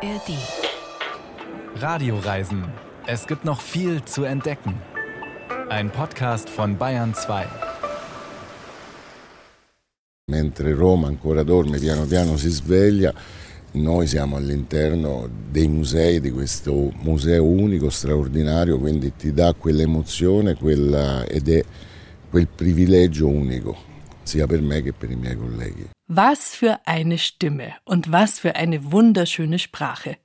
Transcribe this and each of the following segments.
ARD. Radioreisen. Es gibt noch viel zu entdecken. Ein Podcast von Bayern 2. Mentre Roma ancora dorme, piano piano si sveglia. Noi siamo all'interno dei musei, di questo museo unico, straordinario, quindi ti dà quell'emozione quella, ed è quel privilegio unico, sia per me che per i miei. Was für eine Stimme und was für eine wunderschöne Sprache.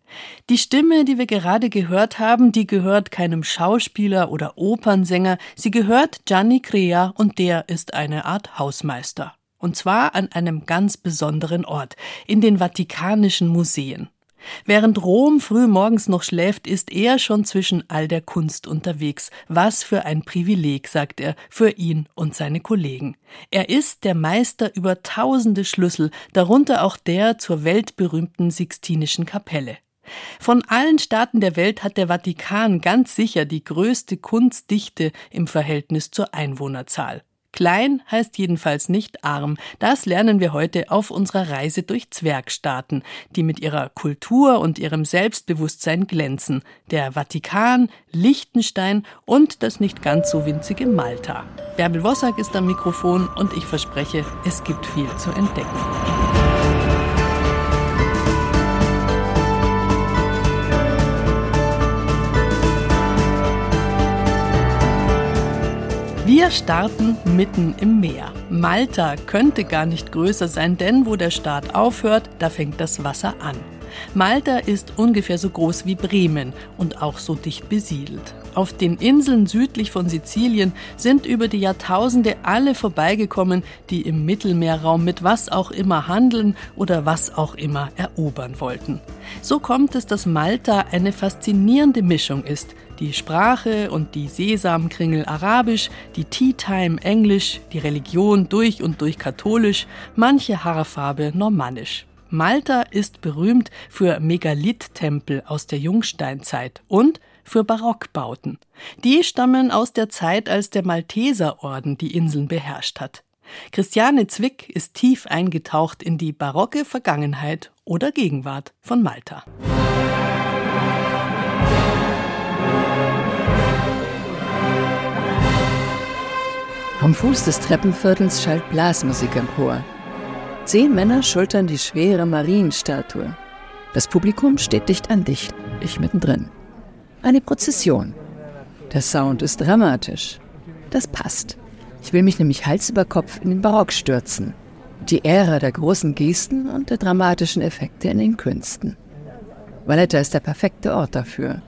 Die Stimme, die wir gerade gehört haben, die gehört keinem Schauspieler oder Opernsänger, sie gehört Gianni Crea und der ist eine Art Hausmeister. Und zwar an einem ganz besonderen Ort, in den Vatikanischen Museen. Während Rom früh morgens noch schläft, ist er schon zwischen all der Kunst unterwegs. Was für ein Privileg, sagt er, für ihn und seine Kollegen. Er ist der Meister über tausende Schlüssel, darunter auch der zur weltberühmten Sixtinischen Kapelle. Von allen Staaten der Welt hat der Vatikan ganz sicher die größte Kunstdichte im Verhältnis zur Einwohnerzahl. Klein heißt jedenfalls nicht arm. Das lernen wir heute auf unserer Reise durch Zwergstaaten, die mit ihrer Kultur und ihrem Selbstbewusstsein glänzen. Der Vatikan, Liechtenstein und das nicht ganz so winzige Malta. Bärbel Wossack ist am Mikrofon und ich verspreche, es gibt viel zu entdecken. Wir starten mitten im Meer. Malta könnte gar nicht größer sein, denn wo der Start aufhört, da fängt das Wasser an. Malta ist ungefähr so groß wie Bremen und auch so dicht besiedelt. Auf den Inseln südlich von Sizilien sind über die Jahrtausende alle vorbeigekommen, die im Mittelmeerraum mit was auch immer handeln oder was auch immer erobern wollten. So kommt es, dass Malta eine faszinierende Mischung ist die Sprache und die Sesamkringel arabisch, die Tea Time englisch, die Religion durch und durch katholisch, manche Haarfarbe normannisch. Malta ist berühmt für Megalith-Tempel aus der Jungsteinzeit und für Barockbauten. Die stammen aus der Zeit, als der Malteserorden die Inseln beherrscht hat. Christiane Zwick ist tief eingetaucht in die barocke Vergangenheit oder Gegenwart von Malta. Vom Fuß des Treppenviertels schallt Blasmusik empor. Zehn Männer schultern die schwere Marienstatue. Das Publikum steht dicht an dicht, ich mittendrin. Eine Prozession. Der Sound ist dramatisch. Das passt. Ich will mich nämlich Hals über Kopf in den Barock stürzen. Die Ära der großen Gesten und der dramatischen Effekte in den Künsten. Valletta ist der perfekte Ort dafür.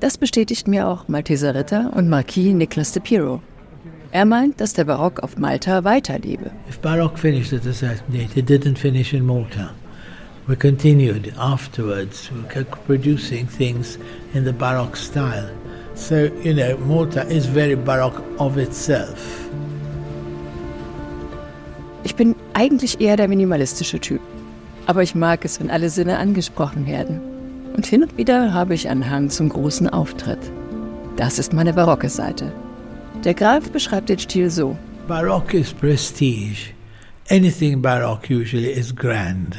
Das bestätigt mir auch Malteser Ritter und Marquis Nicolas de Piro. Er meint, dass der Barock auf Malta weiterlebe. If Baroque finished at a certain date, it didn't finish in Malta. We continued afterwards. We kept producing things in the Baroque style. So, you know, Malta is very Baroque of itself. Ich bin eigentlich eher der minimalistische Typ. Aber ich mag es, wenn alle Sinne angesprochen werden. Und hin und wieder habe ich einen Hang zum großen Auftritt. Das ist meine barocke Seite. Der Graf beschreibt den Stil so. Baroque is prestige. Anything Baroque usually is grand.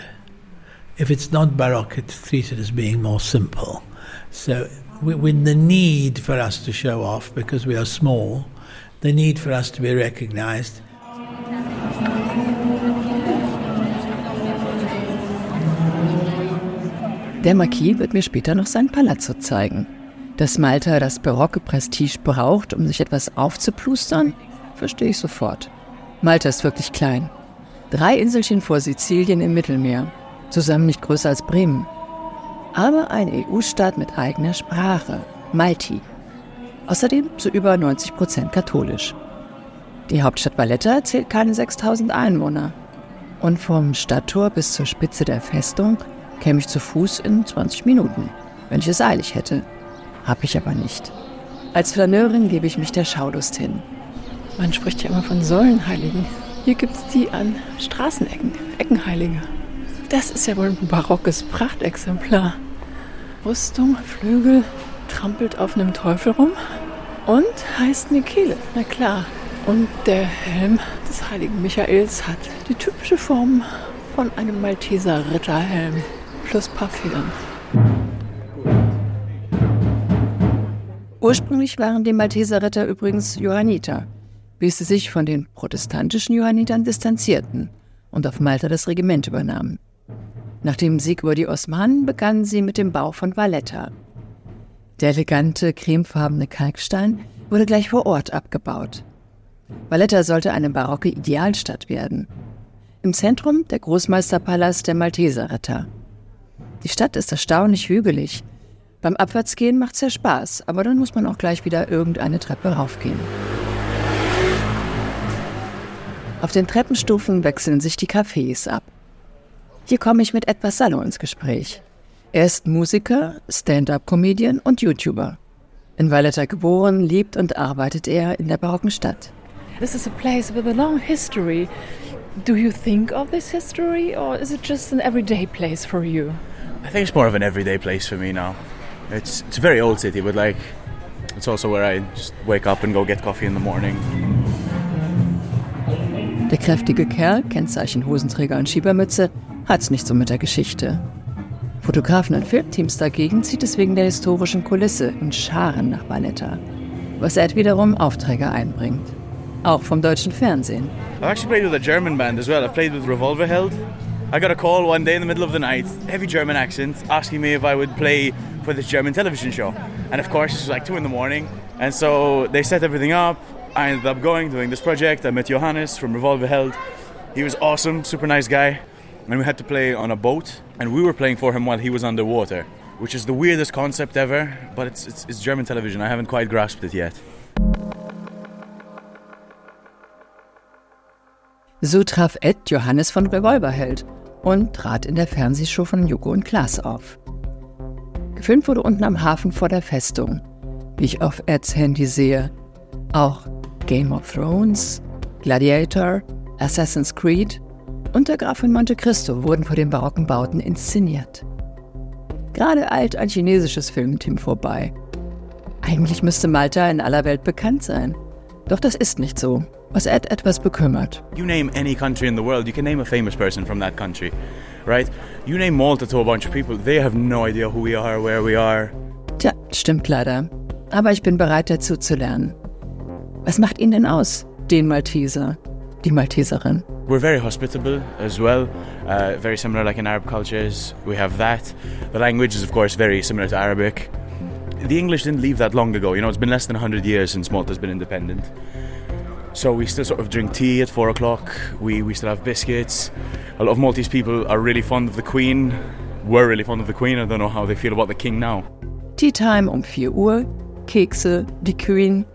If it's not Baroque, it's treated as being more simple. So, with the need for us to show off because we are small, the need for us to be recognized. Der Marquis wird mir später noch sein Palazzo zeigen. Dass Malta das barocke Prestige braucht, um sich etwas aufzuplustern, verstehe ich sofort. Malta ist wirklich klein. Drei Inselchen vor Sizilien im Mittelmeer, zusammen nicht größer als Bremen. Aber ein EU-Staat mit eigener Sprache, Malti. Außerdem zu über 90 Prozent katholisch. Die Hauptstadt Valletta zählt keine 6000 Einwohner. Und vom Stadttor bis zur Spitze der Festung käme ich zu Fuß in 20 Minuten, wenn ich es eilig hätte. Hab ich aber nicht. Als Flaneurin gebe ich mich der Schaulust hin. Man spricht ja immer von Säulenheiligen. Hier gibt es die an Straßenecken, Eckenheilige. Das ist ja wohl ein barockes Prachtexemplar. Rüstung, Flügel, trampelt auf einem Teufel rum und heißt Michele, na klar. Und der Helm des heiligen Michaels hat die typische Form von einem Malteser Ritterhelm plus paar Federn. Ursprünglich waren die Malteser Ritter übrigens Johanniter, bis sie sich von den protestantischen Johannitern distanzierten und auf Malta das Regiment übernahmen. Nach dem Sieg über die Osmanen begannen sie mit dem Bau von Valletta. Der elegante, cremefarbene Kalkstein wurde gleich vor Ort abgebaut. Valletta sollte eine barocke Idealstadt werden. Im Zentrum der Großmeisterpalast der Malteserritter. Die Stadt ist erstaunlich hügelig. Beim Abwärtsgehen macht's ja Spaß, aber dann muss man auch gleich wieder irgendeine Treppe raufgehen. Auf den Treppenstufen wechseln sich die Cafés ab. Hier komme ich mit Edward Sallo ins Gespräch. Er ist Musiker, Stand-up-Comedian und YouTuber. In Valletta geboren, lebt und arbeitet er in der barocken Stadt. This is a place with a long history. Do you think of this history or is it just an everyday place for you? I think it's more of an everyday place for me now. It's it's a very old city, but like it's also where I just wake up and go get coffee in the morning. Der kräftige Kerl, Kennzeichen Hosenträger und Schiebermütze, hat's nicht so mit der Geschichte. Fotografen und Filmteams dagegen zieht es wegen der historischen Kulisse in Scharen nach Valletta, was Ed wiederum Aufträge einbringt. Auch vom deutschen Fernsehen. I've actually played with a German band as well. I've played with Revolverheld. I got a call one day in the middle of the night, heavy German accent, asking me if I would play for this German television show. And of course, it was like two in the morning. And so they set everything up. I ended up going, doing this project. I met Johannes from Revolverheld. He was awesome, super nice guy. And we had to play on a boat. And we were playing for him while he was underwater, which is the weirdest concept ever. But it's, it's, it's German television. I haven't quite grasped it yet. So traf Ed Johannes von Revolverheld und trat in der Fernsehshow von Joko und Klaas auf. Gefilmt wurde unten am Hafen vor der Festung, wie ich auf Eds Handy sehe. Auch Game of Thrones, Gladiator, Assassin's Creed und der Graf von Monte Cristo wurden vor den barocken Bauten inszeniert. Gerade eilt ein chinesisches Filmteam vorbei. Eigentlich müsste Malta in aller Welt bekannt sein. Doch das ist nicht so, was Ed etwas bekümmert. You name any country in the world, you can name a famous person from that country, right? You name Malta to a bunch of people, they have no idea who we are, where we are. Tja, stimmt leider. Aber ich bin bereit dazu zu lernen. Was macht ihn denn aus, den Malteser, die Malteserin? We're very hospitable as well, uh, very similar like in Arab cultures. We have that. The language is, of course, very similar to Arabic. The English didn't leave that long ago. You know, it's been less than 100 years since Malta's been independent. So we still sort of drink tea at four o'clock. We, we still have biscuits. A lot of Maltese people are really fond of the Queen, were really fond of the Queen. I don't know how they feel about the King now. Tea Time um 4 Uhr, Kekse, die Queen.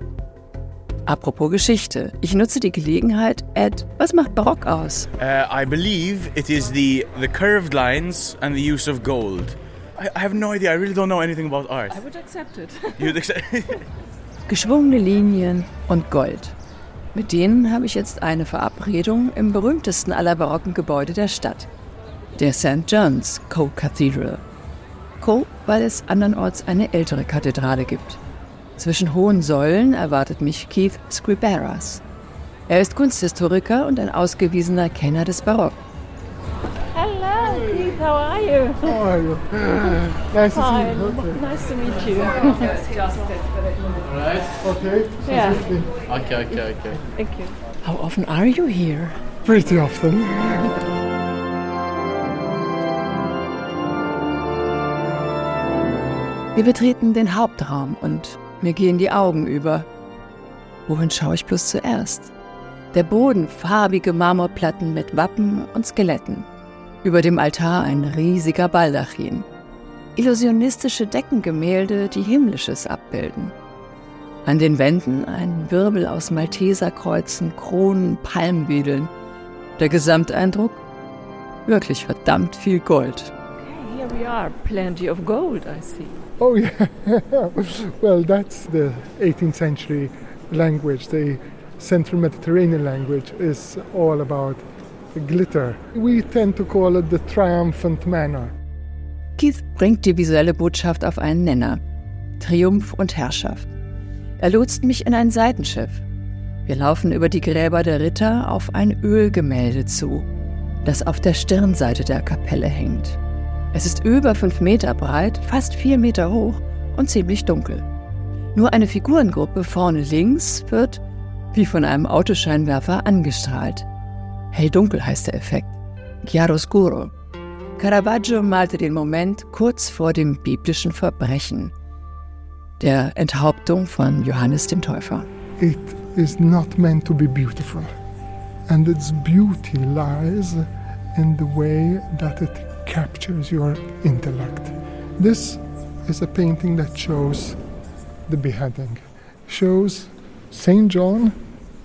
Apropos Geschichte. Ich nutze die Gelegenheit. Ed, was macht Barock aus? Uh, I believe it is the, the curved lines and the use of gold. I, I have no idea. I really don't know anything about art. I would accept it. You'd accept- Geschwungene Linien und Gold. Mit denen habe ich jetzt eine Verabredung im berühmtesten aller barocken Gebäude der Stadt, der St. John's Co Cathedral. Co, weil es andernorts eine ältere Kathedrale gibt. Zwischen hohen Säulen erwartet mich Keith Scriberas. Er ist Kunsthistoriker und ein ausgewiesener Kenner des Barock. How are you? How are you? nice to see Hi, you. Okay. nice to meet you. Okay. Yeah, okay, okay, okay. thank you. How often are you here? Pretty often. Wir betreten den Hauptraum und mir gehen die Augen über. Wohin schaue ich bloß zuerst? Der Boden farbige Marmorplatten mit Wappen und Skeletten. Über dem Altar ein riesiger Baldachin. Illusionistische Deckengemälde, die Himmlisches abbilden. An den Wänden ein Wirbel aus Malteserkreuzen, Kronen, Palmwedeln. Der Gesamteindruck? Wirklich verdammt viel Gold. Okay, here we are. Plenty of gold, I see. Oh yeah. well, that's the 18th century language. The Central Mediterranean language is all about glitter. We tend to call it the triumphant manner. Keith bringt die visuelle Botschaft auf einen Nenner. Triumph und Herrschaft. Er lotst mich in ein Seitenschiff. Wir laufen über die Gräber der Ritter auf ein Ölgemälde zu, das auf der Stirnseite der Kapelle hängt. Es ist über fünf Meter breit, fast vier Meter hoch und ziemlich dunkel. Nur eine Figurengruppe vorne links wird, wie von einem Autoscheinwerfer, angestrahlt. Hell-dunkel heißt der Effekt. Chiaroscuro. Caravaggio malte den Moment kurz vor dem biblischen Verbrechen, der Enthauptung von Johannes dem Täufer. It is not meant to be beautiful. And its beauty lies in the way that it captures your intellect. This is a painting that shows the beheading, shows St. John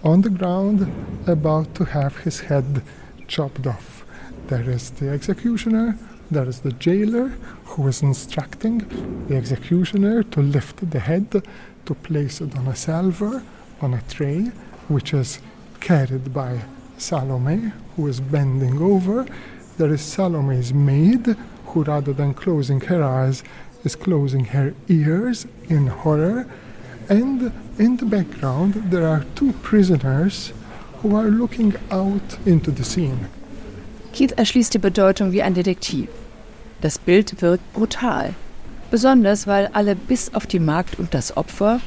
on the ground about to have his head chopped off. There is the executioner, there is the jailer who is instructing the executioner to lift the head, to place it on a salver, on a tray, which is carried by Salome, who is bending over. There is Salome's maid, who rather than closing her eyes, is closing her ears in horror. And in the background, there are two prisoners who are looking out into the scene. Keith erschließt die Bedeutung wie ein Detektiv. Das Bild wirkt brutal. Besonders, weil alle bis auf die Magd und das Opfer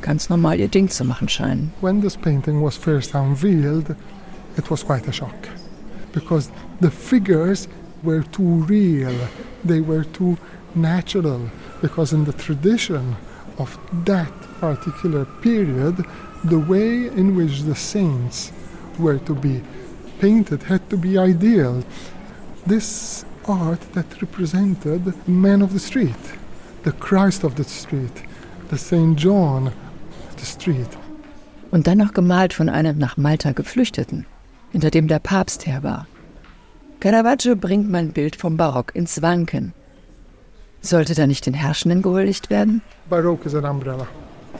ganz normal ihr Ding zu machen scheinen. When this painting was first unveiled, it was quite a shock because the figures were too real, they were too natural, because in the tradition of that particular period, the way in which the saints were to be painted had to be ideal. This art that represented the man of the street, the Christ of the street, the Saint John of the street. Und dann noch gemalt von einem nach Malta Geflüchteten, hinter dem der Papst her war. Caravaggio bringt mein Bild vom Barock ins Wanken. Sollte da nicht den Herrschenden gehuldigt werden? Baroque is an umbrella.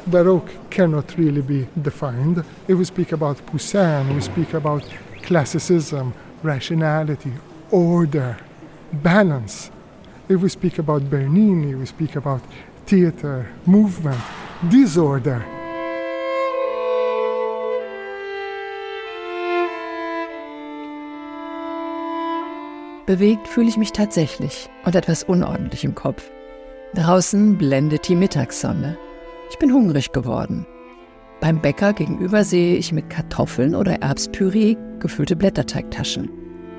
Baroque cannot really be defined. If we speak about Poussin, we speak about classicism, rationality, order, balance. If we speak about Bernini, we speak about theater, movement, disorder. Bewegt fühle ich mich tatsächlich und etwas unordentlich im Kopf. Draußen blendet die Mittagssonne. Ich bin hungrig geworden. Beim Bäcker gegenüber sehe ich mit Kartoffeln oder Erbspüree gefüllte Blätterteigtaschen.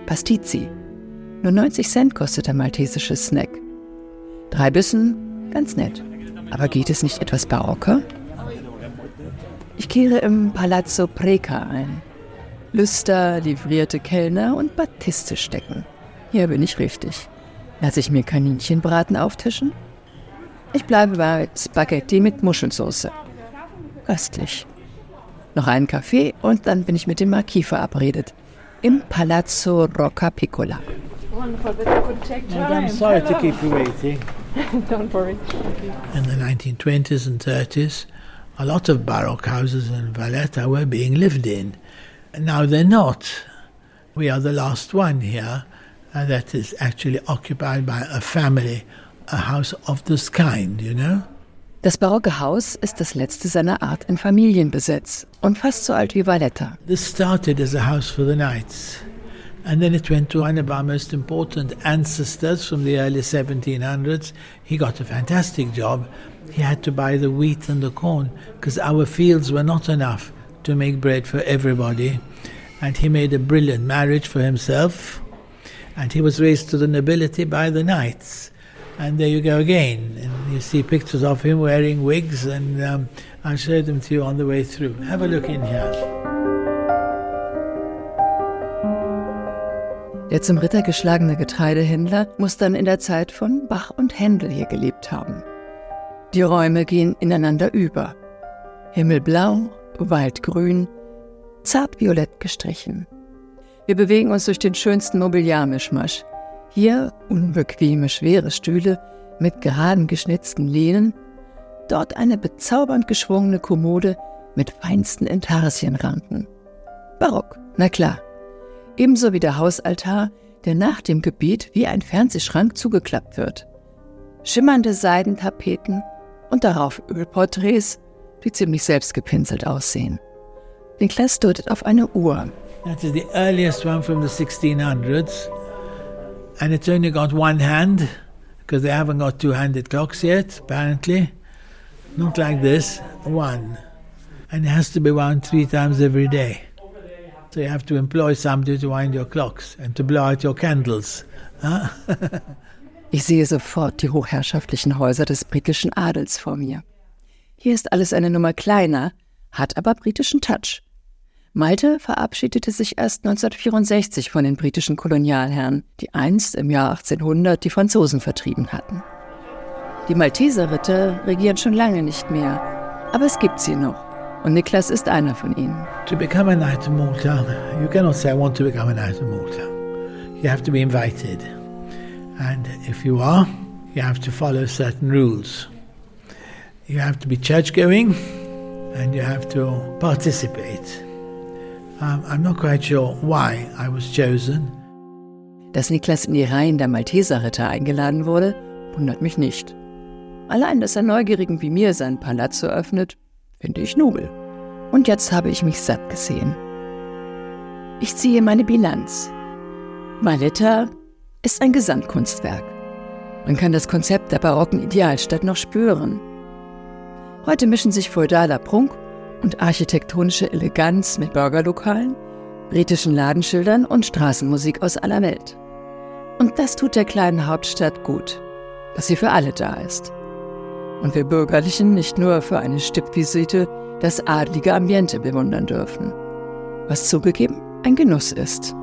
Pastizi. Nur 90 Cent kostet der maltesische Snack. Drei Bissen, ganz nett. Aber geht es nicht etwas barocker? Ich kehre im Palazzo Preca ein. Lüster, livrierte Kellner und Batiste stecken. Hier bin ich richtig. Lass ich mir Kaninchenbraten auftischen? Ich bleibe bei Spaghetti mit Muschelsoße. Köstlich. Noch einen Kaffee und dann bin ich mit dem Marquis verabredet. Im Palazzo Rocca Piccola. Wonderful, but I could take time. I'm sorry to keep you waiting. Don't worry. In the 1920s and 30s, a lot of Baroque houses in Valletta were being lived in. Now they're not. We are the last one here uh, that is actually occupied by a family, a house of this kind, you know? Das barocke Haus ist das letzte seiner Art in Familienbesitz und fast so alt wie Valletta. This started as a house for the knights. And then it went to one of our most important ancestors from the early 1700s. He got a fantastic job. He had to buy the wheat and the corn because our fields were not enough to make bread for everybody. And he made a brilliant marriage for himself. And he was raised to the nobility by the knights. And there you go again. And you see pictures of him wearing wigs, and um, I'll show them to you on the way through. Have a look in here. Der zum Ritter geschlagene Getreidehändler muss dann in der Zeit von Bach und Händel hier gelebt haben. Die Räume gehen ineinander über. Himmelblau, Waldgrün, zart violett gestrichen. Wir bewegen uns durch den schönsten Mobiliarmischmasch. Hier unbequeme, schwere Stühle mit geraden geschnitzten Lehnen, dort eine bezaubernd geschwungene Kommode mit feinsten Intarsienranken. Barock, na klar. Ebenso wie der Hausaltar, der nach dem Gebet wie ein Fernsehschrank zugeklappt wird. Schimmernde Seidentapeten und darauf Ölporträts, die ziemlich selbstgepinselt aussehen. Niklas deutet auf eine Uhr. That is the earliest one from the 1600s. and it's only got one hand because they haven't got two-handed clocks yet, apparently. Not like this, one. And it has to be wound three times every day. So you have to employ somebody to wind your clocks and to blow out your candles. Huh? ich sehe sofort die hochherrschaftlichen Häuser des britischen Adels vor mir. Hier ist alles eine Nummer kleiner, hat aber britischen Touch. Malte verabschiedete sich erst 1964 von den britischen Kolonialherren, die einst im Jahr 1800 die Franzosen vertrieben hatten. Die Malteserritter regieren schon lange nicht mehr, aber es gibt sie noch. Und Niklas ist einer von ihnen. To become a Knight of Malta, you cannot say I want to become a Knight of Malta. You have to be invited. And if you are, you have to follow certain rules. You have to be church going and you have to participate. I'm not quite sure why I was chosen. Dass Niklas in die Reihen der Malteserritter eingeladen wurde, wundert mich nicht. Allein, dass er Neugierigen wie mir sein Palazzo öffnet, finde ich nobel. Und jetzt habe ich mich satt gesehen. Ich ziehe meine Bilanz. Valletta ist ein Gesamtkunstwerk. Man kann das Konzept der barocken Idealstadt noch spüren. Heute mischen sich feudaler Prunk und architektonische Eleganz mit Burgerlokalen, britischen Ladenschildern und Straßenmusik aus aller Welt. Und das tut der kleinen Hauptstadt gut, dass sie für alle da ist. Und wir Bürgerlichen nicht nur für eine Stippvisite das adlige Ambiente bewundern dürfen, was zugegeben ein Genuss ist.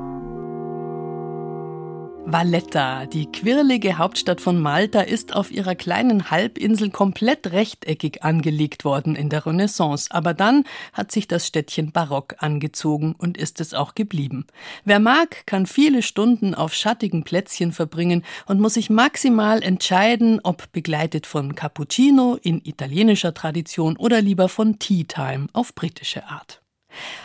Valletta, die quirlige Hauptstadt von Malta, ist auf ihrer kleinen Halbinsel komplett rechteckig angelegt worden in der Renaissance. Aber dann hat sich das Städtchen barock angezogen und ist es auch geblieben. Wer mag, kann viele Stunden auf schattigen Plätzchen verbringen und muss sich maximal entscheiden, ob begleitet von Cappuccino in italienischer Tradition oder lieber von Tea Time auf britische Art.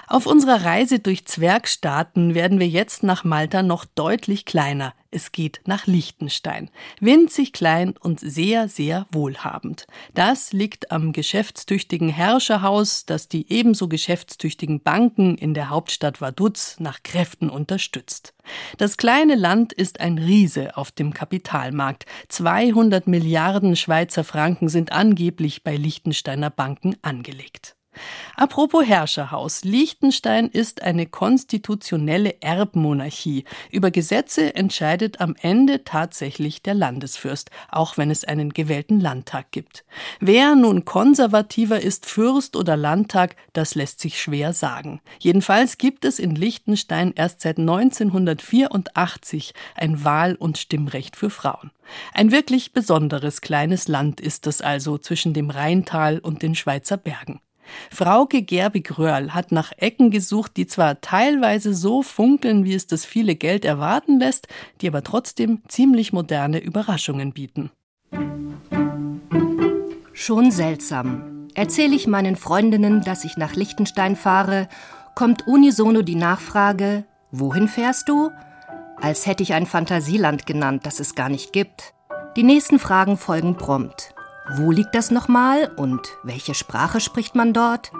Auf unserer Reise durch Zwergstaaten werden wir jetzt nach Malta noch deutlich kleiner. Es geht nach Liechtenstein. Winzig klein und sehr, sehr wohlhabend. Das liegt am geschäftstüchtigen Herrscherhaus, das die ebenso geschäftstüchtigen Banken in der Hauptstadt Vaduz nach Kräften unterstützt. Das kleine Land ist ein Riese auf dem Kapitalmarkt. 200 Milliarden Schweizer Franken sind angeblich bei Liechtensteiner Banken angelegt. Apropos Herrscherhaus. Liechtenstein ist eine konstitutionelle Erbmonarchie. Über Gesetze entscheidet am Ende tatsächlich der Landesfürst, auch wenn es einen gewählten Landtag gibt. Wer nun konservativer ist, Fürst oder Landtag, das lässt sich schwer sagen. Jedenfalls gibt es in Liechtenstein erst seit 1984 ein Wahl- und Stimmrecht für Frauen. Ein wirklich besonderes kleines Land ist es also zwischen dem Rheintal und den Schweizer Bergen. Frauke Gerbig-Röhrl hat nach Ecken gesucht, die zwar teilweise so funkeln, wie es das viele Geld erwarten lässt, die aber trotzdem ziemlich moderne Überraschungen bieten. Schon seltsam. Erzähle ich meinen Freundinnen, dass ich nach Liechtenstein fahre, kommt unisono die Nachfrage, wohin fährst du? Als hätte ich ein Fantasieland genannt, das es gar nicht gibt. Die nächsten Fragen folgen prompt. Wo liegt das nochmal und welche Sprache spricht man dort?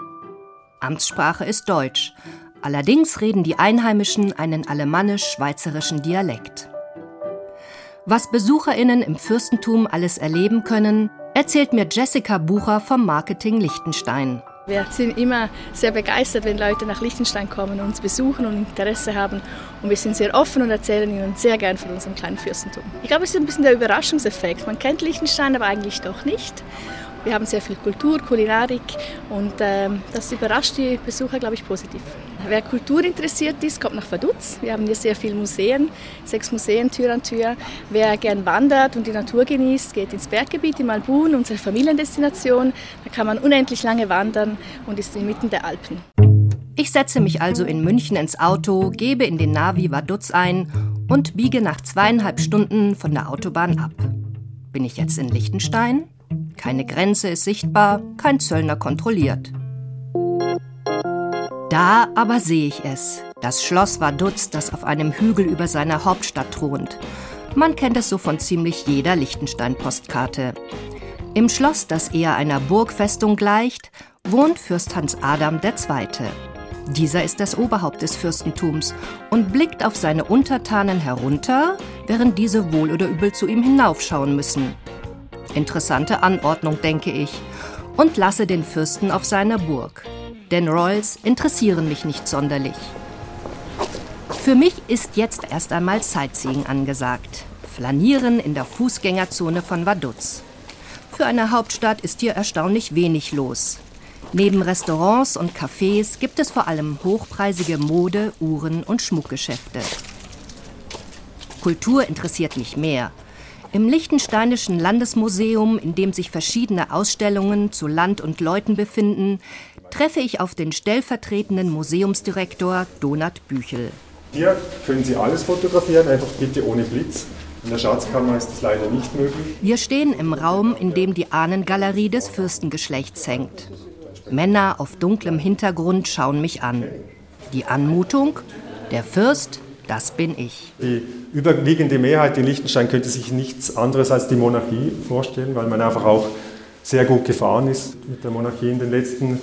Amtssprache ist Deutsch. Allerdings reden die Einheimischen einen alemannisch-schweizerischen Dialekt. Was BesucherInnen im Fürstentum alles erleben können, erzählt mir Jessica Bucher vom Marketing Liechtenstein. Wir sind immer sehr begeistert, wenn Leute nach Liechtenstein kommen und uns besuchen und Interesse haben. Und wir sind sehr offen und erzählen ihnen sehr gern von unserem kleinen Fürstentum. Ich glaube, es ist ein bisschen der Überraschungseffekt. Man kennt Liechtenstein, aber eigentlich doch nicht. Wir haben sehr viel Kultur, Kulinarik und ähm, das überrascht die Besucher, glaube ich, positiv. Wer Kultur interessiert ist, kommt nach Vaduz. Wir haben hier sehr viele Museen, sechs Museen Tür an Tür. Wer gern wandert und die Natur genießt, geht ins Berggebiet in Malbun, unsere Familiendestination. Da kann man unendlich lange wandern und ist inmitten der Alpen. Ich setze mich also in München ins Auto, gebe in den Navi Vaduz ein und biege nach zweieinhalb Stunden von der Autobahn ab. Bin ich jetzt in Liechtenstein? Keine Grenze ist sichtbar, kein Zöllner kontrolliert. Da aber sehe ich es. Das Schloss Vaduz, das auf einem Hügel über seiner Hauptstadt thront. Man kennt es so von ziemlich jeder Liechtenstein-Postkarte. Im Schloss, das eher einer Burgfestung gleicht, wohnt Fürst Hans Adam II. Dieser ist das Oberhaupt des Fürstentums und blickt auf seine Untertanen herunter, während diese wohl oder übel zu ihm hinaufschauen müssen. Interessante Anordnung, denke ich, und lasse den Fürsten auf seiner Burg. Denn Royals interessieren mich nicht sonderlich. Für mich ist jetzt erst einmal Sightseeing angesagt. Flanieren in der Fußgängerzone von Vaduz. Für eine Hauptstadt ist hier erstaunlich wenig los. Neben Restaurants und Cafés gibt es vor allem hochpreisige Mode-, Uhren- und Schmuckgeschäfte. Kultur interessiert mich mehr. Im Liechtensteinischen Landesmuseum, in dem sich verschiedene Ausstellungen zu Land und Leuten befinden, treffe ich auf den stellvertretenden Museumsdirektor Donat Büchel. Hier können Sie alles fotografieren, einfach bitte ohne Blitz. In der Schatzkammer ist das leider nicht möglich. Wir stehen im Raum, in dem die Ahnengalerie des Fürstengeschlechts hängt. Männer auf dunklem Hintergrund schauen mich an. Die Anmutung, der Fürst, das bin ich. Die überwiegende Mehrheit in Liechtenstein könnte sich nichts anderes als die Monarchie vorstellen, weil man einfach auch sehr gut gefahren ist mit der Monarchie in den letzten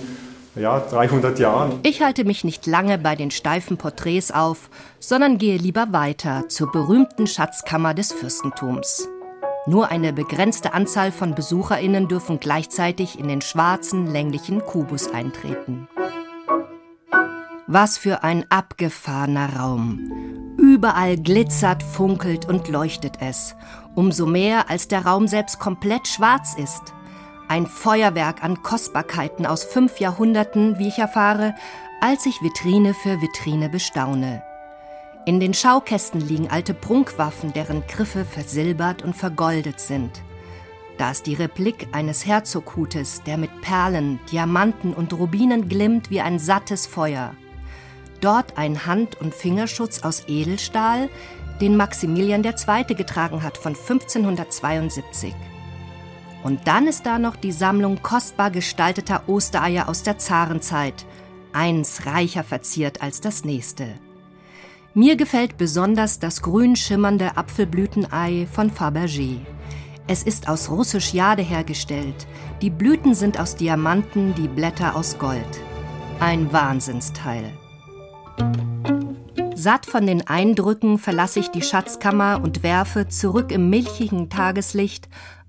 ja, 300 Jahren. Ich halte mich nicht lange bei den steifen Porträts auf, sondern gehe lieber weiter zur berühmten Schatzkammer des Fürstentums. Nur eine begrenzte Anzahl von Besucherinnen dürfen gleichzeitig in den schwarzen, länglichen Kubus eintreten. Was für ein abgefahrener Raum. Überall glitzert, funkelt und leuchtet es. Umso mehr, als der Raum selbst komplett schwarz ist. Ein Feuerwerk an Kostbarkeiten aus fünf Jahrhunderten, wie ich erfahre, als ich Vitrine für Vitrine bestaune. In den Schaukästen liegen alte Prunkwaffen, deren Griffe versilbert und vergoldet sind. Da ist die Replik eines Herzoghutes, der mit Perlen, Diamanten und Rubinen glimmt wie ein sattes Feuer. Dort ein Hand- und Fingerschutz aus Edelstahl, den Maximilian II. getragen hat von 1572. Und dann ist da noch die Sammlung kostbar gestalteter Ostereier aus der Zarenzeit, eins reicher verziert als das nächste. Mir gefällt besonders das grün schimmernde Apfelblütenei von Fabergé. Es ist aus russisch Jade hergestellt. Die Blüten sind aus Diamanten, die Blätter aus Gold. Ein Wahnsinnsteil. Satt von den Eindrücken verlasse ich die Schatzkammer und werfe zurück im milchigen Tageslicht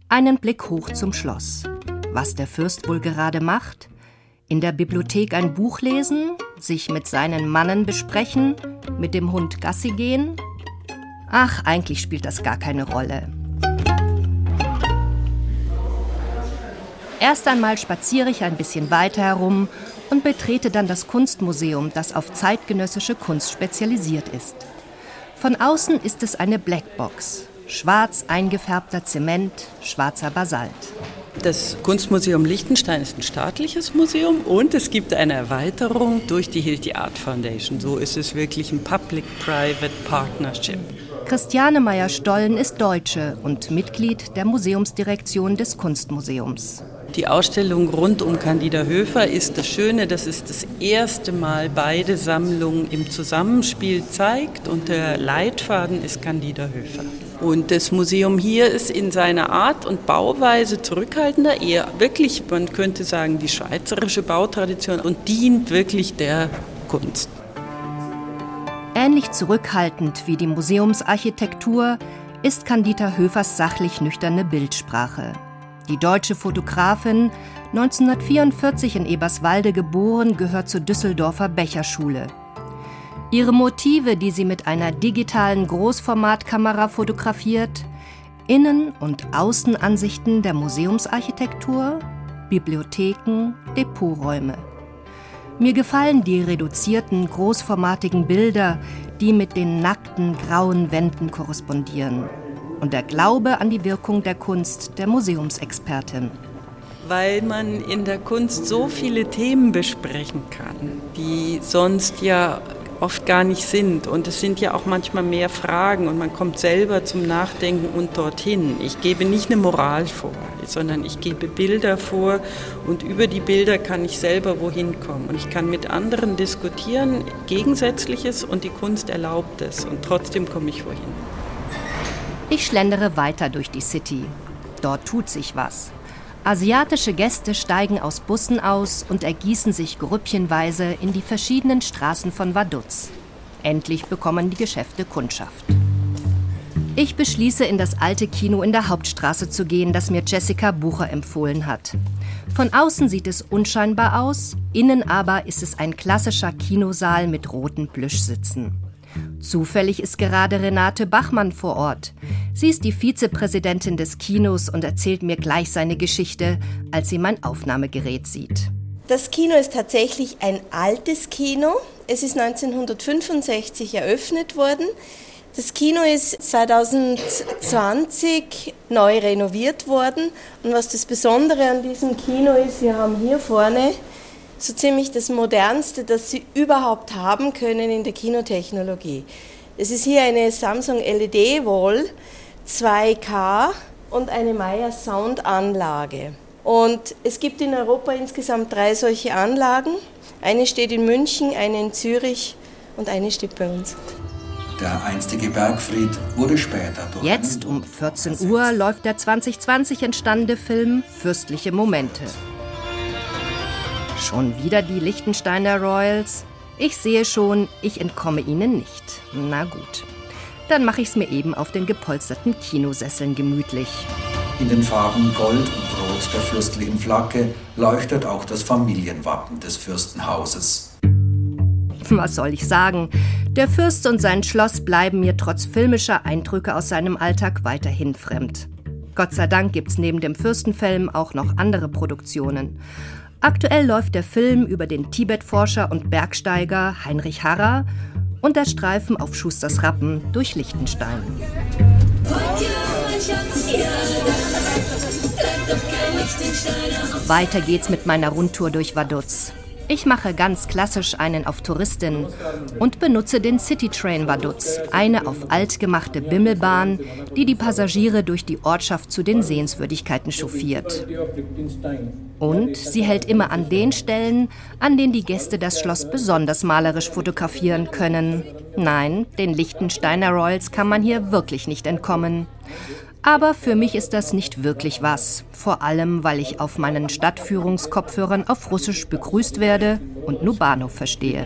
einen Blick hoch zum Schloss. Was der Fürst wohl gerade macht? In der Bibliothek ein Buch lesen? Sich mit seinen Mannen besprechen? Mit dem Hund Gassi gehen? Ach, eigentlich spielt das gar keine Rolle. Erst einmal spaziere ich ein bisschen weiter herum und betrete dann das Kunstmuseum, das auf zeitgenössische Kunst spezialisiert ist. Von außen ist es eine Blackbox. Schwarz eingefärbter Zement, schwarzer Basalt. Das Kunstmuseum Liechtenstein ist ein staatliches Museum und es gibt eine Erweiterung durch die Hilti Art Foundation. So ist es wirklich ein Public-Private Partnership. Christiane Meyer-Stollen ist Deutsche und Mitglied der Museumsdirektion des Kunstmuseums. Die Ausstellung rund um Candida Höfer ist das Schöne, dass es das erste Mal beide Sammlungen im Zusammenspiel zeigt und der Leitfaden ist Candida Höfer. Und das Museum hier ist in seiner Art und Bauweise zurückhaltender, eher wirklich, man könnte sagen, die schweizerische Bautradition und dient wirklich der Kunst. Ähnlich zurückhaltend wie die Museumsarchitektur ist Candida Höfers sachlich nüchterne Bildsprache. Die deutsche Fotografin, 1944 in Eberswalde geboren, gehört zur Düsseldorfer Becherschule. Ihre Motive, die sie mit einer digitalen Großformatkamera fotografiert, Innen- und Außenansichten der Museumsarchitektur, Bibliotheken, Depoträume. Mir gefallen die reduzierten, großformatigen Bilder, die mit den nackten, grauen Wänden korrespondieren. Und der Glaube an die Wirkung der Kunst der Museumsexpertin. Weil man in der Kunst so viele Themen besprechen kann, die sonst ja oft gar nicht sind. Und es sind ja auch manchmal mehr Fragen und man kommt selber zum Nachdenken und dorthin. Ich gebe nicht eine Moral vor, sondern ich gebe Bilder vor und über die Bilder kann ich selber wohin kommen. Und ich kann mit anderen diskutieren, Gegensätzliches und die Kunst erlaubt es und trotzdem komme ich wohin. Ich schlendere weiter durch die City. Dort tut sich was. Asiatische Gäste steigen aus Bussen aus und ergießen sich grüppchenweise in die verschiedenen Straßen von Vaduz. Endlich bekommen die Geschäfte Kundschaft. Ich beschließe, in das alte Kino in der Hauptstraße zu gehen, das mir Jessica Bucher empfohlen hat. Von außen sieht es unscheinbar aus, innen aber ist es ein klassischer Kinosaal mit roten Plüschsitzen. Zufällig ist gerade Renate Bachmann vor Ort. Sie ist die Vizepräsidentin des Kinos und erzählt mir gleich seine Geschichte, als sie mein Aufnahmegerät sieht. Das Kino ist tatsächlich ein altes Kino. Es ist 1965 eröffnet worden. Das Kino ist 2020 neu renoviert worden. Und was das Besondere an diesem Kino ist, wir haben hier vorne so ziemlich das Modernste, das Sie überhaupt haben können in der Kinotechnologie. Es ist hier eine Samsung LED Wall 2K und eine Meyer Soundanlage. Und es gibt in Europa insgesamt drei solche Anlagen. Eine steht in München, eine in Zürich und eine steht bei uns. Der einstige Bergfried wurde später durch. Jetzt um 14 Uhr läuft der 2020 entstandene Film Fürstliche Momente. Schon wieder die Liechtensteiner Royals? Ich sehe schon, ich entkomme ihnen nicht. Na gut. Dann mache ich es mir eben auf den gepolsterten Kinosesseln gemütlich. In den Farben Gold und Rot der fürstlichen Flagge leuchtet auch das Familienwappen des Fürstenhauses. Was soll ich sagen? Der Fürst und sein Schloss bleiben mir trotz filmischer Eindrücke aus seinem Alltag weiterhin fremd. Gott sei Dank gibt's neben dem Fürstenfilm auch noch andere Produktionen. Aktuell läuft der Film über den Tibet-Forscher und Bergsteiger Heinrich Harrer und der Streifen auf Schusters Rappen durch Liechtenstein. Weiter geht's mit meiner Rundtour durch Vaduz. Ich mache ganz klassisch einen auf Touristin und benutze den Citytrain Vaduz, eine auf alt gemachte Bimmelbahn, die die Passagiere durch die Ortschaft zu den Sehenswürdigkeiten chauffiert. Und sie hält immer an den Stellen, an denen die Gäste das Schloss besonders malerisch fotografieren können. Nein, den Lichtensteiner Royals kann man hier wirklich nicht entkommen. Aber für mich ist das nicht wirklich was. Vor allem, weil ich auf meinen Stadtführungskopfhörern auf Russisch begrüßt werde und Nubano verstehe.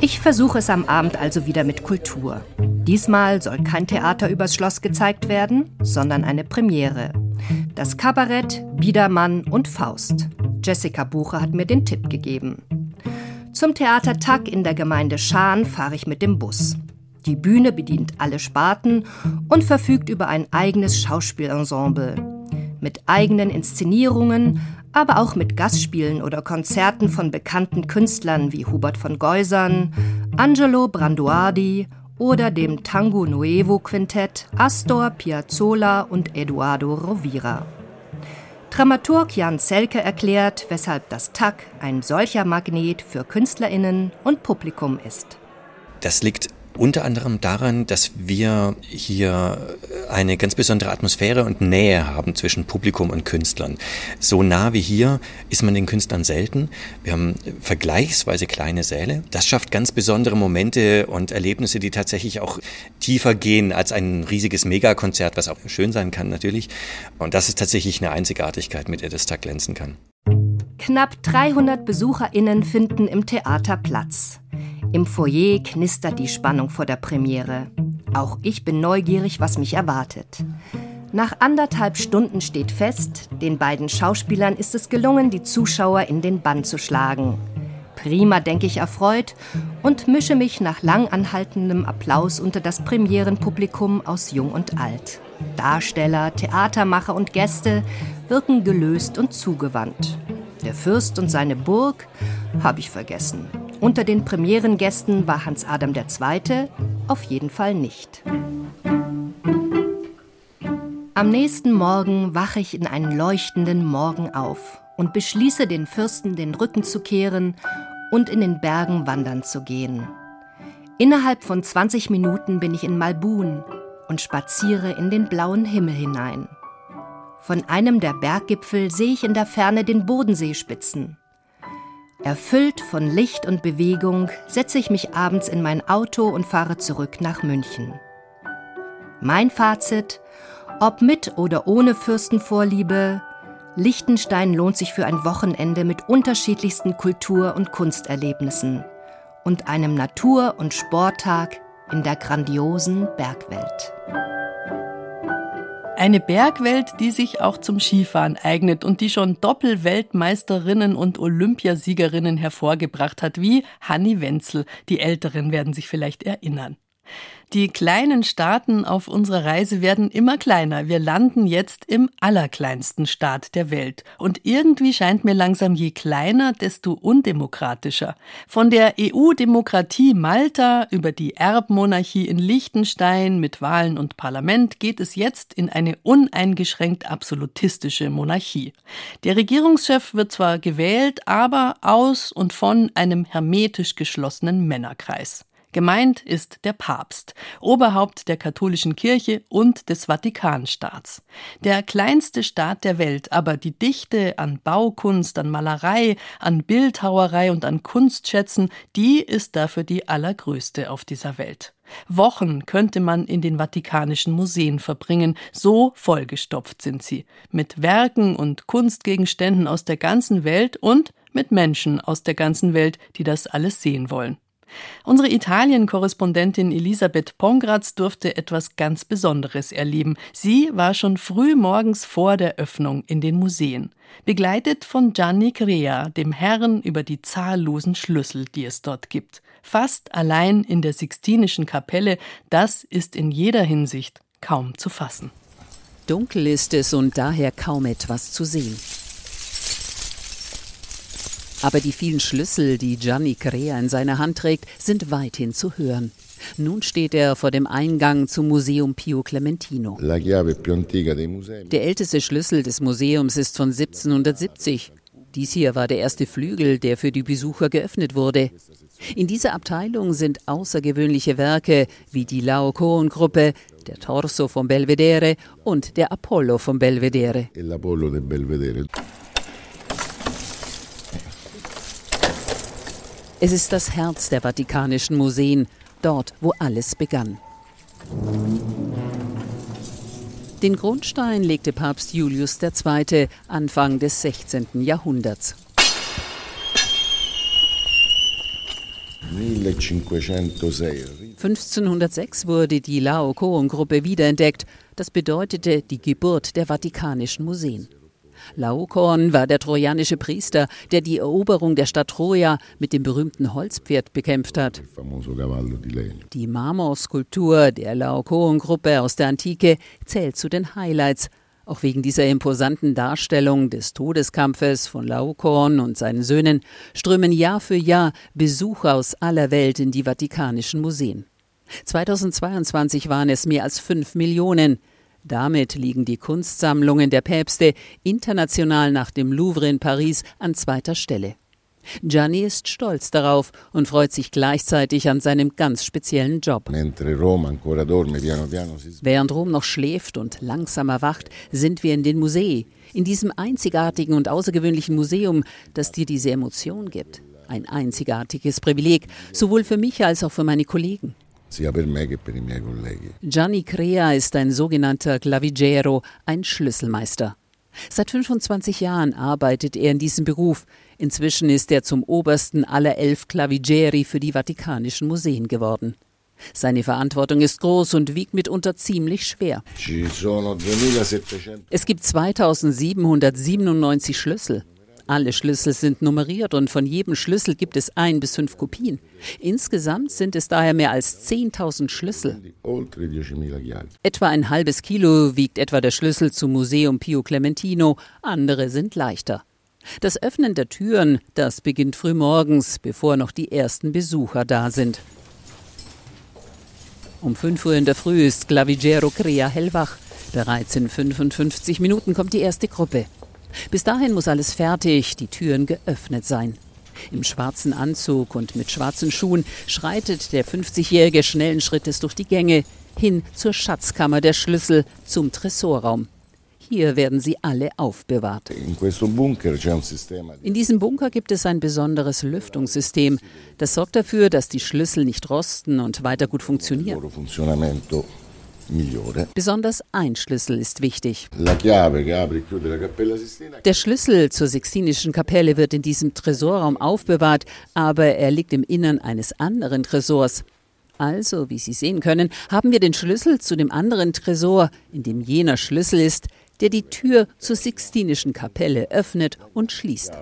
Ich versuche es am Abend also wieder mit Kultur. Diesmal soll kein Theater übers Schloss gezeigt werden, sondern eine Premiere. Das Kabarett, Biedermann und Faust. Jessica Buche hat mir den Tipp gegeben. Zum Theater Tack in der Gemeinde Schaan fahre ich mit dem Bus. Die Bühne bedient alle Sparten und verfügt über ein eigenes Schauspielensemble. Mit eigenen Inszenierungen, aber auch mit Gastspielen oder Konzerten von bekannten Künstlern wie Hubert von Geusern, Angelo Branduardi oder dem Tango Nuevo Quintett Astor Piazzolla und Eduardo Rovira. Dramaturg Jan Zelke erklärt, weshalb das TAG ein solcher Magnet für KünstlerInnen und Publikum ist. Das liegt unter anderem daran, dass wir hier eine ganz besondere Atmosphäre und Nähe haben zwischen Publikum und Künstlern. So nah wie hier ist man den Künstlern selten. Wir haben vergleichsweise kleine Säle. Das schafft ganz besondere Momente und Erlebnisse, die tatsächlich auch tiefer gehen als ein riesiges Megakonzert, was auch schön sein kann natürlich. Und das ist tatsächlich eine Einzigartigkeit, mit der das Tag glänzen kann. Knapp 300 BesucherInnen finden im Theater Platz. Im Foyer knistert die Spannung vor der Premiere. Auch ich bin neugierig, was mich erwartet. Nach anderthalb Stunden steht fest, den beiden Schauspielern ist es gelungen, die Zuschauer in den Bann zu schlagen. Prima, denke ich erfreut und mische mich nach lang anhaltendem Applaus unter das Premierenpublikum aus Jung und Alt. Darsteller, Theatermacher und Gäste wirken gelöst und zugewandt. Der Fürst und seine Burg habe ich vergessen. Unter den Premierengästen war Hans Adam II. auf jeden Fall nicht. Am nächsten Morgen wache ich in einen leuchtenden Morgen auf und beschließe, den Fürsten den Rücken zu kehren und in den Bergen wandern zu gehen. Innerhalb von 20 Minuten bin ich in Malbun und spaziere in den blauen Himmel hinein. Von einem der Berggipfel sehe ich in der Ferne den Bodenseespitzen. Erfüllt von Licht und Bewegung setze ich mich abends in mein Auto und fahre zurück nach München. Mein Fazit, ob mit oder ohne Fürstenvorliebe, Liechtenstein lohnt sich für ein Wochenende mit unterschiedlichsten Kultur- und Kunsterlebnissen. und einem Natur- und Sporttag in der grandiosen Bergwelt. Eine Bergwelt, die sich auch zum Skifahren eignet und die schon Doppelweltmeisterinnen und Olympiasiegerinnen hervorgebracht hat, wie Hanni Wenzel. Die Älteren werden sich vielleicht erinnern. Die kleinen Staaten auf unserer Reise werden immer kleiner. Wir landen jetzt im allerkleinsten Staat der Welt. Und irgendwie scheint mir langsam je kleiner, desto undemokratischer. Von der EU-Demokratie Malta über die Erbmonarchie in Liechtenstein mit Wahlen und Parlament geht es jetzt in eine uneingeschränkt absolutistische Monarchie. Der Regierungschef wird zwar gewählt, aber aus und von einem hermetisch geschlossenen Männerkreis. Gemeint ist der Papst, Oberhaupt der katholischen Kirche und des Vatikanstaats. Der kleinste Staat der Welt, aber die Dichte an Baukunst, an Malerei, an Bildhauerei und an Kunstschätzen, die ist dafür die allergrößte auf dieser Welt. Wochen könnte man in den vatikanischen Museen verbringen, so vollgestopft sind sie, mit Werken und Kunstgegenständen aus der ganzen Welt und mit Menschen aus der ganzen Welt, die das alles sehen wollen. Unsere Italien-Korrespondentin Elisabeth Pongratz durfte etwas ganz Besonderes erleben. Sie war schon früh morgens vor der Öffnung in den Museen, begleitet von Gianni Crea, dem Herrn über die zahllosen Schlüssel, die es dort gibt. Fast allein in der Sixtinischen Kapelle, das ist in jeder Hinsicht kaum zu fassen. Dunkel ist es und daher kaum etwas zu sehen. Aber die vielen Schlüssel, die Gianni Crea in seiner Hand trägt, sind weithin zu hören. Nun steht er vor dem Eingang zum Museum Pio Clementino. Der älteste Schlüssel des Museums ist von 1770. Dies hier war der erste Flügel, der für die Besucher geöffnet wurde. In dieser Abteilung sind außergewöhnliche Werke wie die Laocoon-Gruppe, der Torso vom Belvedere und der Apollo vom Belvedere. Es ist das Herz der Vatikanischen Museen, dort, wo alles begann. Den Grundstein legte Papst Julius II. Anfang des 16. Jahrhunderts. 1506 wurde die Laocoon-Gruppe wiederentdeckt. Das bedeutete die Geburt der Vatikanischen Museen. Laokoon war der trojanische Priester, der die Eroberung der Stadt Troja mit dem berühmten Holzpferd bekämpft hat. Die Marmorskulptur der Laokoon-Gruppe aus der Antike zählt zu den Highlights, auch wegen dieser imposanten Darstellung des Todeskampfes von Laokoon und seinen Söhnen strömen Jahr für Jahr Besucher aus aller Welt in die Vatikanischen Museen. 2022 waren es mehr als fünf Millionen. Damit liegen die Kunstsammlungen der Päpste international nach dem Louvre in Paris an zweiter Stelle. Gianni ist stolz darauf und freut sich gleichzeitig an seinem ganz speziellen Job. Während Rom noch schläft und langsam erwacht, sind wir in den Museen, in diesem einzigartigen und außergewöhnlichen Museum, das dir diese Emotion gibt. Ein einzigartiges Privileg, sowohl für mich als auch für meine Kollegen Gianni Crea ist ein sogenannter Clavigero, ein Schlüsselmeister. Seit 25 Jahren arbeitet er in diesem Beruf. Inzwischen ist er zum obersten aller elf Clavigeri für die Vatikanischen Museen geworden. Seine Verantwortung ist groß und wiegt mitunter ziemlich schwer. Es gibt 2797 Schlüssel. Alle Schlüssel sind nummeriert und von jedem Schlüssel gibt es ein bis fünf Kopien. Insgesamt sind es daher mehr als 10.000 Schlüssel. Etwa ein halbes Kilo wiegt etwa der Schlüssel zum Museum Pio Clementino, andere sind leichter. Das Öffnen der Türen, das beginnt früh morgens, bevor noch die ersten Besucher da sind. Um 5 Uhr in der Früh ist Clavigero Crea hellwach. Bereits in 55 Minuten kommt die erste Gruppe. Bis dahin muss alles fertig, die Türen geöffnet sein. Im schwarzen Anzug und mit schwarzen Schuhen schreitet der 50-Jährige schnellen Schrittes durch die Gänge hin zur Schatzkammer der Schlüssel zum Tresorraum. Hier werden sie alle aufbewahrt. In diesem Bunker gibt es ein besonderes Lüftungssystem. Das sorgt dafür, dass die Schlüssel nicht rosten und weiter gut funktionieren. Migliore. Besonders ein Schlüssel ist wichtig. E. Der Schlüssel zur Sixtinischen Kapelle wird in diesem Tresorraum aufbewahrt, aber er liegt im Innern eines anderen Tresors. Also, wie Sie sehen können, haben wir den Schlüssel zu dem anderen Tresor, in dem jener Schlüssel ist, der die Tür zur Sixtinischen Kapelle öffnet und schließt.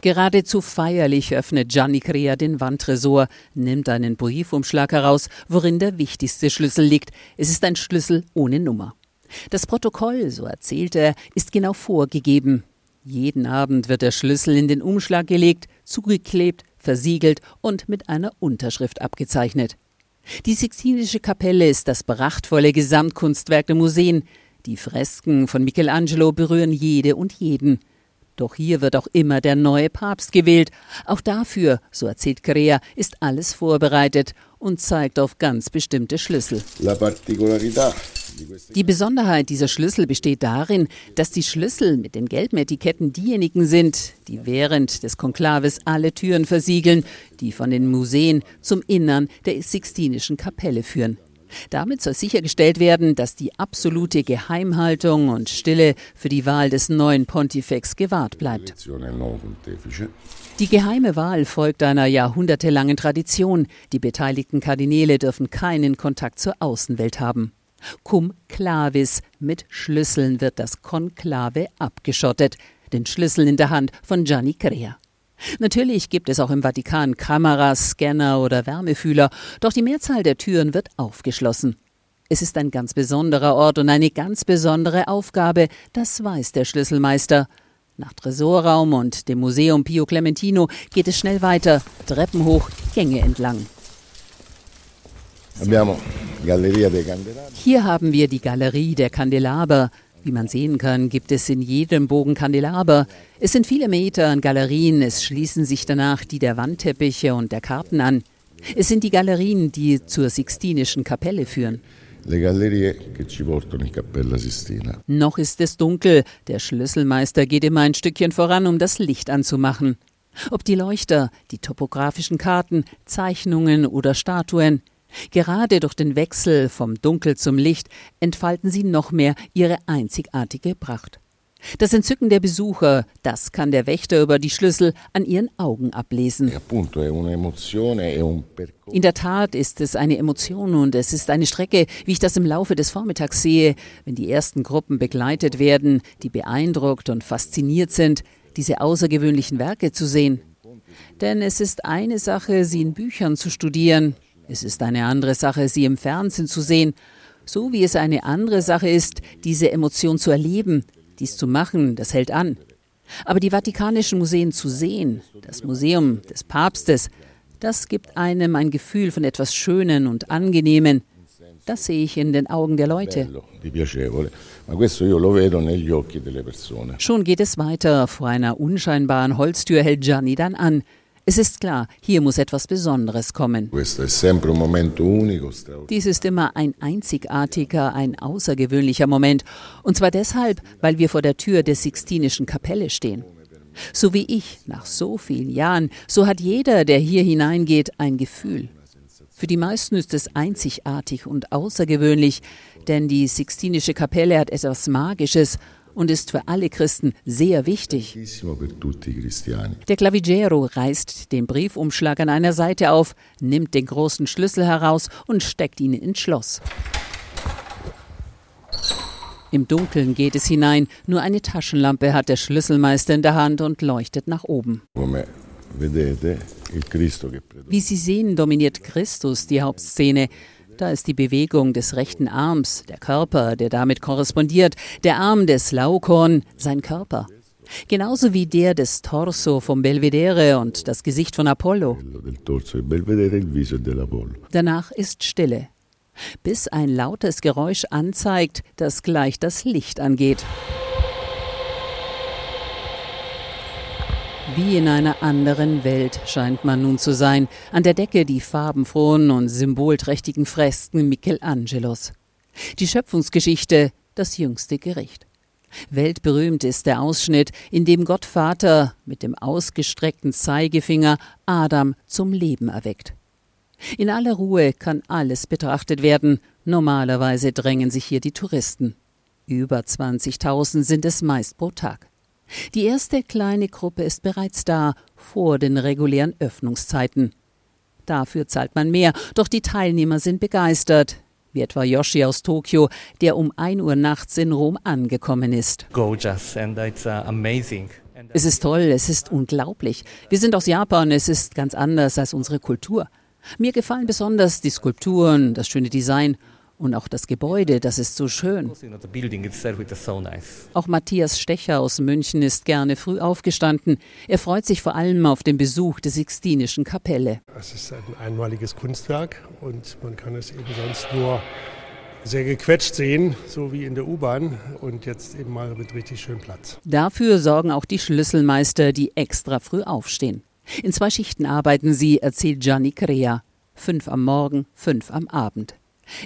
Geradezu feierlich öffnet Gianni Crea den Wandtresor, nimmt einen Briefumschlag heraus, worin der wichtigste Schlüssel liegt. Es ist ein Schlüssel ohne Nummer. Das Protokoll, so erzählt er, ist genau vorgegeben. Jeden Abend wird der Schlüssel in den Umschlag gelegt, zugeklebt, versiegelt und mit einer Unterschrift abgezeichnet. Die Sixtinische Kapelle ist das prachtvolle Gesamtkunstwerk der Museen. Die Fresken von Michelangelo berühren jede und jeden. Doch hier wird auch immer der neue Papst gewählt. Auch dafür, so erzählt Crea, ist alles vorbereitet und zeigt auf ganz bestimmte Schlüssel. Die Besonderheit dieser Schlüssel besteht darin, dass die Schlüssel mit den gelben Etiketten diejenigen sind, die während des Konklaves alle Türen versiegeln, die von den Museen zum Innern der Sixtinischen Kapelle führen. Damit soll sichergestellt werden, dass die absolute Geheimhaltung und Stille für die Wahl des neuen Pontifex gewahrt bleibt. Die geheime Wahl folgt einer jahrhundertelangen Tradition. Die beteiligten Kardinäle dürfen keinen Kontakt zur Außenwelt haben. Cum clavis, mit Schlüsseln wird das Konklave abgeschottet, den Schlüssel in der Hand von Gianni Crea. Natürlich gibt es auch im Vatikan Kameras, Scanner oder Wärmefühler, doch die Mehrzahl der Türen wird aufgeschlossen. Es ist ein ganz besonderer Ort und eine ganz besondere Aufgabe, das weiß der Schlüsselmeister. Nach Tresorraum und dem Museum Pio Clementino geht es schnell weiter, Treppen hoch, Gänge entlang. Hier haben wir die Galerie der Kandelaber. Wie man sehen kann, gibt es in jedem Bogen Kandelaber. Es sind viele Meter an Galerien, es schließen sich danach die der Wandteppiche und der Karten an. Es sind die Galerien, die zur Sixtinischen Kapelle führen. Noch ist es dunkel. Der Schlüsselmeister geht immer ein Stückchen voran, um das Licht anzumachen. Ob die Leuchter, die topografischen Karten, Zeichnungen oder Statuen. Gerade durch den Wechsel vom Dunkel zum Licht entfalten sie noch mehr ihre einzigartige Pracht. Das Entzücken der Besucher, das kann der Wächter über die Schlüssel an ihren Augen ablesen. In der Tat ist es eine Emotion und es ist eine Strecke, wie ich das im Laufe des Vormittags sehe, wenn die ersten Gruppen begleitet werden, die beeindruckt und fasziniert sind, diese außergewöhnlichen Werke zu sehen. Denn es ist eine Sache, sie in Büchern zu studieren, es ist eine andere Sache, sie im Fernsehen zu sehen, so wie es eine andere Sache ist, diese Emotion zu erleben, dies zu machen, das hält an. Aber die Vatikanischen Museen zu sehen, das Museum des Papstes, das gibt einem ein Gefühl von etwas Schönen und Angenehmen. Das sehe ich in den Augen der Leute. Schon geht es weiter. Vor einer unscheinbaren Holztür hält Gianni dann an. Es ist klar, hier muss etwas Besonderes kommen. Dies ist immer ein einzigartiger, ein außergewöhnlicher Moment. Und zwar deshalb, weil wir vor der Tür der Sixtinischen Kapelle stehen. So wie ich, nach so vielen Jahren, so hat jeder, der hier hineingeht, ein Gefühl. Für die meisten ist es einzigartig und außergewöhnlich, denn die Sixtinische Kapelle hat etwas Magisches und ist für alle Christen sehr wichtig. Der Clavigero reißt den Briefumschlag an einer Seite auf, nimmt den großen Schlüssel heraus und steckt ihn ins Schloss. Im Dunkeln geht es hinein, nur eine Taschenlampe hat der Schlüsselmeister in der Hand und leuchtet nach oben. Wie Sie sehen, dominiert Christus die Hauptszene. Da ist die Bewegung des rechten Arms, der Körper, der damit korrespondiert, der Arm des Laokoon, sein Körper. Genauso wie der des Torso vom Belvedere und das Gesicht von Apollo. Danach ist Stille, bis ein lautes Geräusch anzeigt, dass gleich das Licht angeht. Wie in einer anderen Welt scheint man nun zu sein, an der Decke die farbenfrohen und symbolträchtigen Fresken Michelangelos. Die Schöpfungsgeschichte, das jüngste Gericht. Weltberühmt ist der Ausschnitt, in dem Gott Vater mit dem ausgestreckten Zeigefinger Adam zum Leben erweckt. In aller Ruhe kann alles betrachtet werden. Normalerweise drängen sich hier die Touristen. Über 20.000 sind es meist pro Tag. Die erste kleine Gruppe ist bereits da, vor den regulären Öffnungszeiten. Dafür zahlt man mehr, doch die Teilnehmer sind begeistert, wie etwa Yoshi aus Tokio, der um 1 Uhr nachts in Rom angekommen ist. Gorgeous and it's uh, amazing. Es ist toll, es ist unglaublich. Wir sind aus Japan, es ist ganz anders als unsere Kultur. Mir gefallen besonders die Skulpturen, das schöne Design und auch das Gebäude, das ist so schön. Auch Matthias Stecher aus München ist gerne früh aufgestanden. Er freut sich vor allem auf den Besuch der Sixtinischen Kapelle. Es ist ein einmaliges Kunstwerk und man kann es eben sonst nur sehr gequetscht sehen, so wie in der U-Bahn und jetzt eben mal mit richtig schön Platz. Dafür sorgen auch die Schlüsselmeister, die extra früh aufstehen. In zwei Schichten arbeiten sie, erzählt Gianni Crea. Fünf am Morgen, fünf am Abend.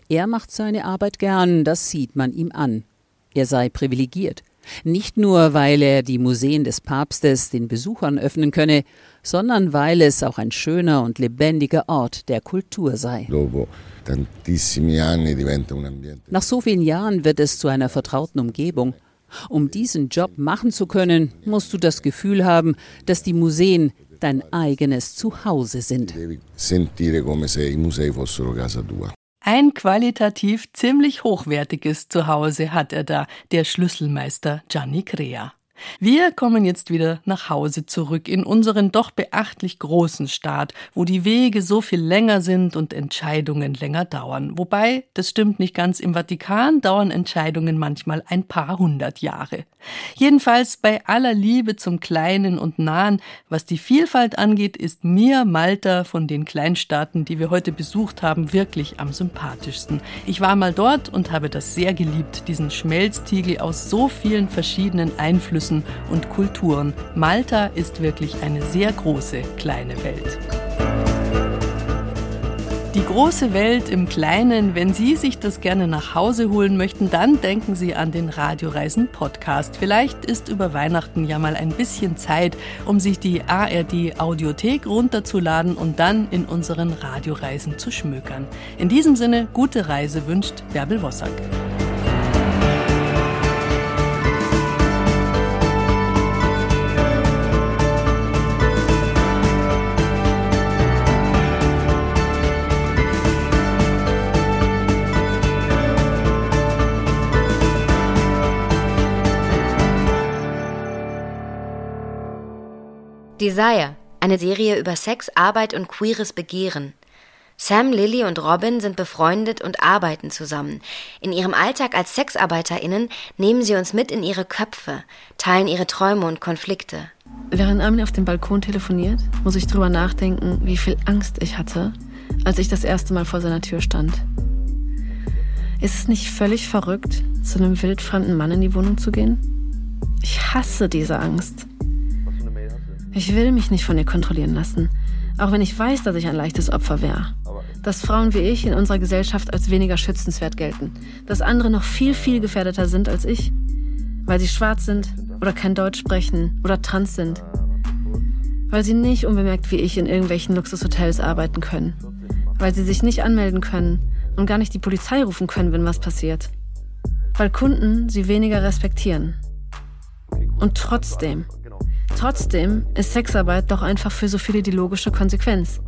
Er macht seine Arbeit gern, das sieht man ihm an. Er sei privilegiert. Nicht nur, weil er die Museen des Papstes den Besuchern öffnen könne, sondern weil es auch ein schöner und lebendiger Ort der Kultur sei. Nach so vielen Jahren wird es zu einer vertrauten Umgebung. Um diesen Job machen zu können, musst du das Gefühl haben, dass die Museen dein eigenes Zuhause sind. Ein qualitativ ziemlich hochwertiges Zuhause hat er da, der Schlüsselmeister Gianni Crea. Wir kommen jetzt wieder nach Hause zurück in unseren doch beachtlich großen Staat, wo die Wege so viel länger sind und Entscheidungen länger dauern. Wobei, das stimmt nicht ganz, im Vatikan dauern Entscheidungen manchmal ein paar hundert Jahre. Jedenfalls bei aller Liebe zum Kleinen und Nahen, was die Vielfalt angeht, ist mir Malta von den Kleinstaaten, die wir heute besucht haben, wirklich am sympathischsten. Ich war mal dort und habe das sehr geliebt, diesen Schmelztiegel aus so vielen verschiedenen Einflüssen Einflüssen und Kulturen. Malta ist wirklich eine sehr große kleine Welt. Die große Welt im Kleinen, wenn Sie sich das gerne nach Hause holen möchten, dann denken Sie an den Radioreisen Podcast. Vielleicht ist über Weihnachten ja mal ein bisschen Zeit, um sich die ARD Audiothek runterzuladen und dann in unseren Radioreisen zu schmökern. In diesem Sinne, gute Reise wünscht Bärbel Wossack. Desire, eine Serie über Sex, Arbeit und queeres Begehren. Sam, Lily und Robin sind befreundet und arbeiten zusammen. In ihrem Alltag als SexarbeiterInnen nehmen sie uns mit in ihre Köpfe, teilen ihre Träume und Konflikte. Während Armin auf dem Balkon telefoniert, muss ich drüber nachdenken, wie viel Angst ich hatte, als ich das erste Mal vor seiner Tür stand. Ist es nicht völlig verrückt, zu einem wildfremden Mann in die Wohnung zu gehen? Ich hasse diese Angst. Ich will mich nicht von ihr kontrollieren lassen, auch wenn ich weiß, dass ich ein leichtes Opfer wäre. Dass Frauen wie ich in unserer Gesellschaft als weniger schützenswert gelten. Dass andere noch viel, viel gefährdeter sind als ich. Weil sie schwarz sind oder kein Deutsch sprechen oder trans sind. Weil sie nicht unbemerkt wie ich in irgendwelchen Luxushotels arbeiten können. Weil sie sich nicht anmelden können und gar nicht die Polizei rufen können, wenn was passiert. Weil Kunden sie weniger respektieren. Und trotzdem Trotzdem ist Sexarbeit doch einfach für so viele die logische Konsequenz.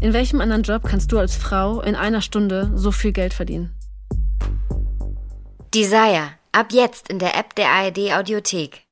In welchem anderen Job kannst du als Frau in einer Stunde so viel Geld verdienen? Desire. Ab jetzt in der App der ARD Audiothek.